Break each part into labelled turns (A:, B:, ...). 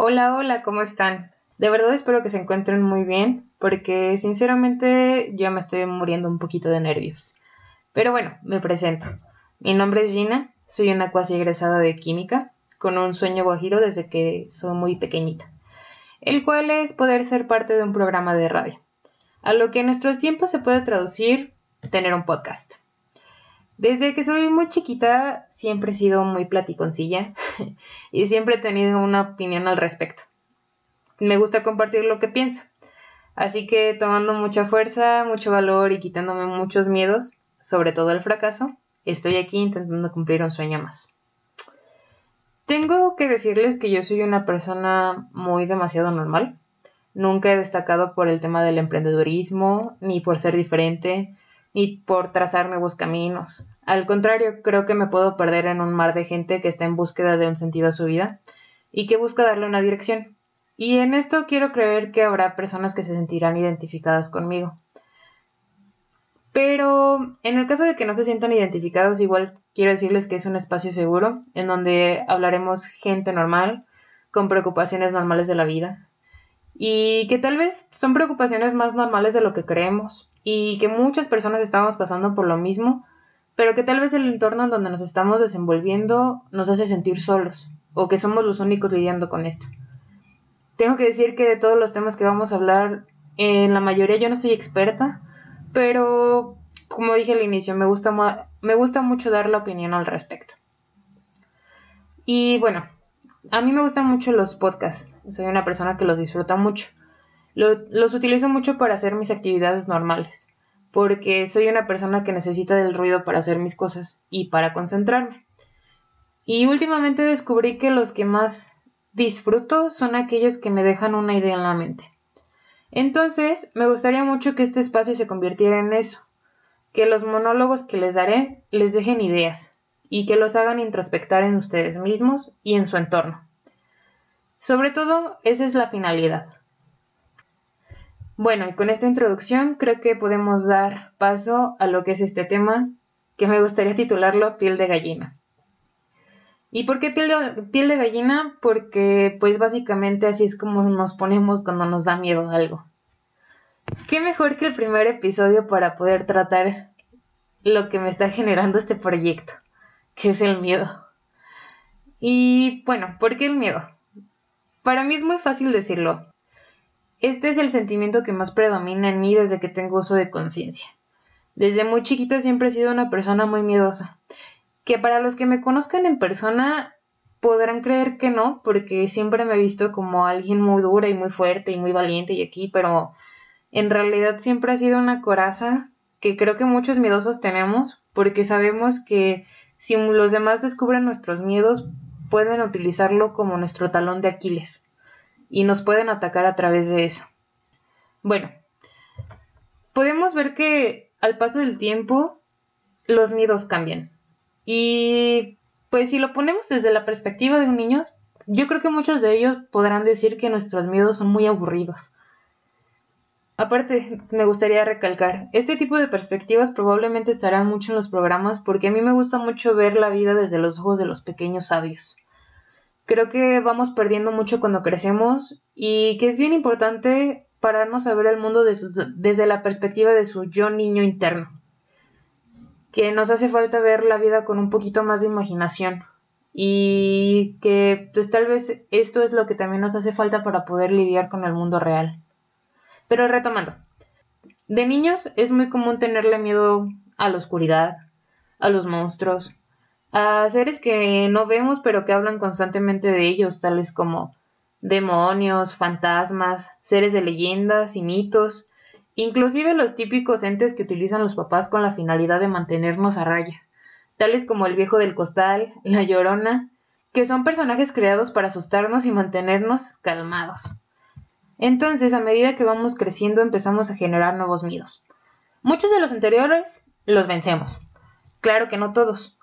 A: Hola, hola, ¿cómo están? De verdad espero que se encuentren muy bien, porque sinceramente yo me estoy muriendo un poquito de nervios. Pero bueno, me presento. Mi nombre es Gina, soy una cuasi egresada de química, con un sueño guajiro desde que soy muy pequeñita, el cual es poder ser parte de un programa de radio, a lo que en nuestros tiempos se puede traducir tener un podcast. Desde que soy muy chiquita siempre he sido muy platiconcilla y siempre he tenido una opinión al respecto. Me gusta compartir lo que pienso. Así que tomando mucha fuerza, mucho valor y quitándome muchos miedos, sobre todo el fracaso, estoy aquí intentando cumplir un sueño más. Tengo que decirles que yo soy una persona muy demasiado normal. Nunca he destacado por el tema del emprendedurismo, ni por ser diferente, ni por trazar nuevos caminos. Al contrario, creo que me puedo perder en un mar de gente que está en búsqueda de un sentido a su vida y que busca darle una dirección. Y en esto quiero creer que habrá personas que se sentirán identificadas conmigo. Pero en el caso de que no se sientan identificados, igual quiero decirles que es un espacio seguro en donde hablaremos gente normal, con preocupaciones normales de la vida. Y que tal vez son preocupaciones más normales de lo que creemos y que muchas personas estamos pasando por lo mismo, pero que tal vez el entorno en donde nos estamos desenvolviendo nos hace sentir solos o que somos los únicos lidiando con esto. Tengo que decir que de todos los temas que vamos a hablar, en la mayoría yo no soy experta, pero como dije al inicio, me gusta, me gusta mucho dar la opinión al respecto. Y bueno, a mí me gustan mucho los podcasts, soy una persona que los disfruta mucho los utilizo mucho para hacer mis actividades normales, porque soy una persona que necesita del ruido para hacer mis cosas y para concentrarme. Y últimamente descubrí que los que más disfruto son aquellos que me dejan una idea en la mente. Entonces, me gustaría mucho que este espacio se convirtiera en eso, que los monólogos que les daré les dejen ideas y que los hagan introspectar en ustedes mismos y en su entorno. Sobre todo, esa es la finalidad, bueno, y con esta introducción creo que podemos dar paso a lo que es este tema, que me gustaría titularlo piel de gallina. ¿Y por qué piel de, piel de gallina? Porque pues básicamente así es como nos ponemos cuando nos da miedo algo. ¿Qué mejor que el primer episodio para poder tratar lo que me está generando este proyecto, que es el miedo? Y bueno, ¿por qué el miedo? Para mí es muy fácil decirlo, este es el sentimiento que más predomina en mí desde que tengo uso de conciencia. Desde muy chiquita siempre he sido una persona muy miedosa, que para los que me conozcan en persona podrán creer que no, porque siempre me he visto como alguien muy dura y muy fuerte y muy valiente y aquí, pero en realidad siempre ha sido una coraza que creo que muchos miedosos tenemos, porque sabemos que si los demás descubren nuestros miedos, pueden utilizarlo como nuestro talón de Aquiles y nos pueden atacar a través de eso. Bueno, podemos ver que al paso del tiempo los miedos cambian. Y pues si lo ponemos desde la perspectiva de un niño, yo creo que muchos de ellos podrán decir que nuestros miedos son muy aburridos. Aparte, me gustaría recalcar, este tipo de perspectivas probablemente estarán mucho en los programas porque a mí me gusta mucho ver la vida desde los ojos de los pequeños sabios creo que vamos perdiendo mucho cuando crecemos y que es bien importante pararnos a ver el mundo desde, la perspectiva de su yo niño interno. Que nos hace falta ver la vida con un poquito más de imaginación y que pues tal vez esto es lo que también nos hace falta para poder lidiar con el mundo real. Pero retomando, de niños es muy común tenerle miedo a la oscuridad, a los monstruos, a seres que no vemos pero que hablan constantemente de ellos, tales como demonios, fantasmas, seres de leyendas y mitos, inclusive los típicos entes que utilizan los papás con la finalidad de mantenernos a raya, tales como el viejo del costal, la llorona, que son personajes creados para asustarnos y mantenernos calmados. Entonces, a medida que vamos creciendo, empezamos a generar nuevos miedos. Muchos de los anteriores los vencemos. Claro que no todos,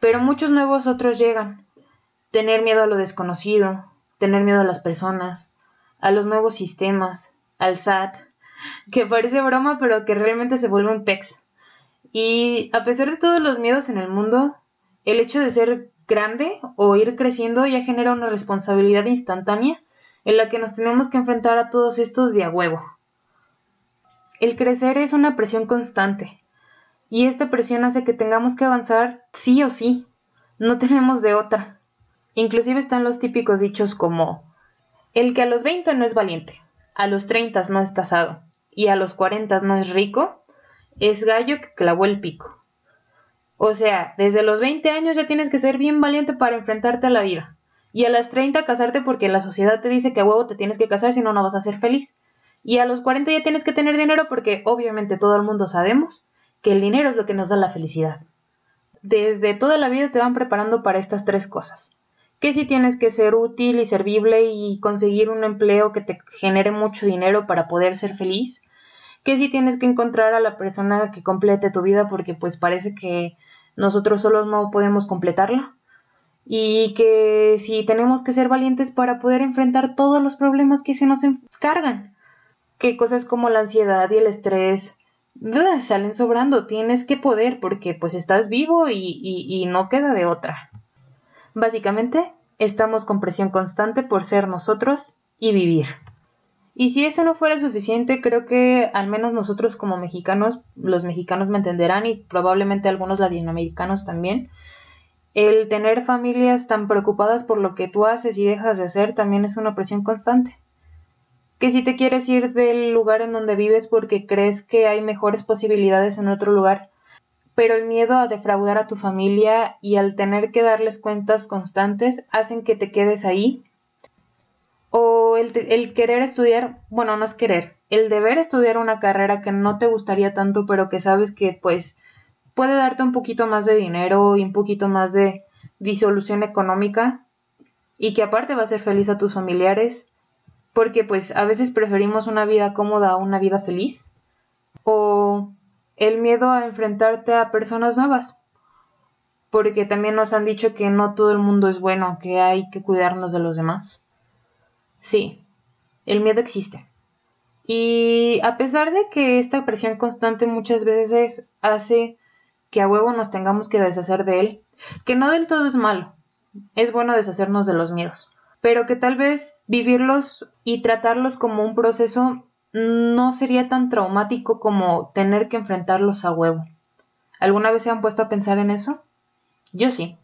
A: pero muchos nuevos otros llegan. Tener miedo a lo desconocido, tener miedo a las personas, a los nuevos sistemas, al SAT, que parece broma pero que realmente se vuelve un pex. Y a pesar de todos los miedos en el mundo, el hecho de ser grande o ir creciendo ya genera una responsabilidad instantánea en la que nos tenemos que enfrentar a todos estos de a huevo. El crecer es una presión constante y esta presión hace que tengamos que avanzar sí o sí, no tenemos de otra. Inclusive están los típicos dichos como el que a los 20 no es valiente, a los 30 no es casado y a los 40 no es rico, es gallo que clavó el pico. O sea, desde los 20 años ya tienes que ser bien valiente para enfrentarte a la vida. Y a las 30 casarte porque la sociedad te dice que a huevo te tienes que casar si no, no vas a ser feliz. Y a los 40 ya tienes que tener dinero porque obviamente todo el mundo sabemos que el dinero es lo que nos da la felicidad. Desde toda la vida te van preparando para estas tres cosas. Que si tienes que ser útil y servible y conseguir un empleo que te genere mucho dinero para poder ser feliz. Que si tienes que encontrar a la persona que complete tu vida porque pues parece que nosotros solos no podemos completarla. Y que si tenemos que ser valientes para poder enfrentar todos los problemas que se nos encargan. Que cosas como la ansiedad y el estrés, salen sobrando, tienes que poder porque pues estás vivo y, y, no queda de otra. Básicamente, estamos con presión constante por ser nosotros y vivir. Y si eso no fuera suficiente, creo que al menos nosotros como mexicanos, los mexicanos me entenderán y probablemente algunos latinoamericanos también, el tener familias tan preocupadas por lo que tú haces y dejas de hacer también es una presión constante que si te quieres ir del lugar en donde vives porque crees que hay mejores posibilidades en otro lugar, pero el miedo a defraudar a tu familia y al tener que darles cuentas constantes hacen que te quedes ahí. O el, el, querer estudiar, bueno, no es querer, el deber estudiar una carrera que no te gustaría tanto, pero que sabes que pues puede darte un poquito más de dinero y un poquito más de disolución económica y que aparte va a ser feliz a tus familiares porque pues a veces preferimos una vida cómoda a una vida feliz, o el miedo a enfrentarte a personas nuevas, porque también nos han dicho que no todo el mundo es bueno, que hay que cuidarnos de los demás. Sí, el miedo existe. Y a pesar de que esta presión constante muchas veces hace que a huevo nos tengamos que deshacer de él, que no del todo es malo, es bueno deshacernos de los miedos pero que tal vez vivirlos y tratarlos como un proceso no sería tan traumático como tener que enfrentarlos a huevo. ¿Alguna vez se han puesto a pensar en eso? Yo sí.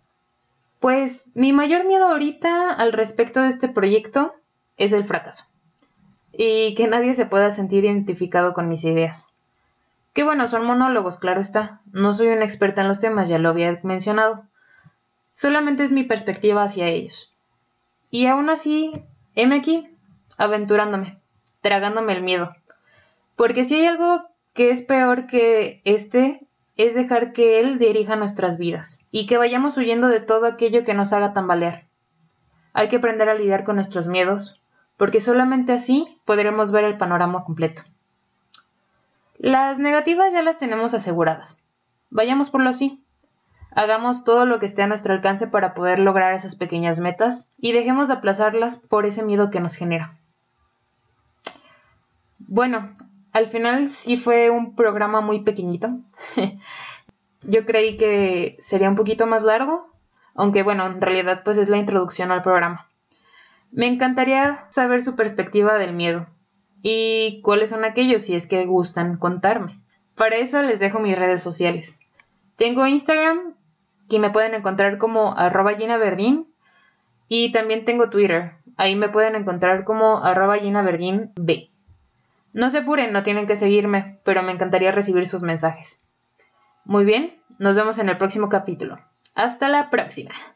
A: Pues mi mayor miedo ahorita al respecto de este proyecto es el fracaso. Y que nadie se pueda sentir identificado con mis ideas. Que bueno, son monólogos, claro está. No soy una experta en los temas, ya lo había mencionado. Solamente es mi perspectiva hacia ellos. Y aún así, heme aquí, aventurándome, tragándome el miedo. Porque si hay algo que es peor que este, es dejar que Él dirija nuestras vidas y que vayamos huyendo de todo aquello que nos haga tambalear. Hay que aprender a lidiar con nuestros miedos, porque solamente así podremos ver el panorama completo. Las negativas ya las tenemos aseguradas. Vayamos por lo sí. Hagamos todo lo que esté a nuestro alcance para poder lograr esas pequeñas metas y dejemos de aplazarlas por ese miedo que nos genera. Bueno, al final sí fue un programa muy pequeñito. Yo creí que sería un poquito más largo, aunque bueno, en realidad pues es la introducción al programa. Me encantaría saber su perspectiva del miedo y cuáles son aquellos si es que gustan contarme. Para eso les dejo mis redes sociales. Tengo Instagram que me pueden encontrar como arroba Gina Verdín. Y también tengo Twitter. Ahí me pueden encontrar como arroba Gina Verdín B. No se apuren, no tienen que seguirme, pero me encantaría recibir sus mensajes. Muy bien, nos vemos en el próximo capítulo. Hasta la próxima.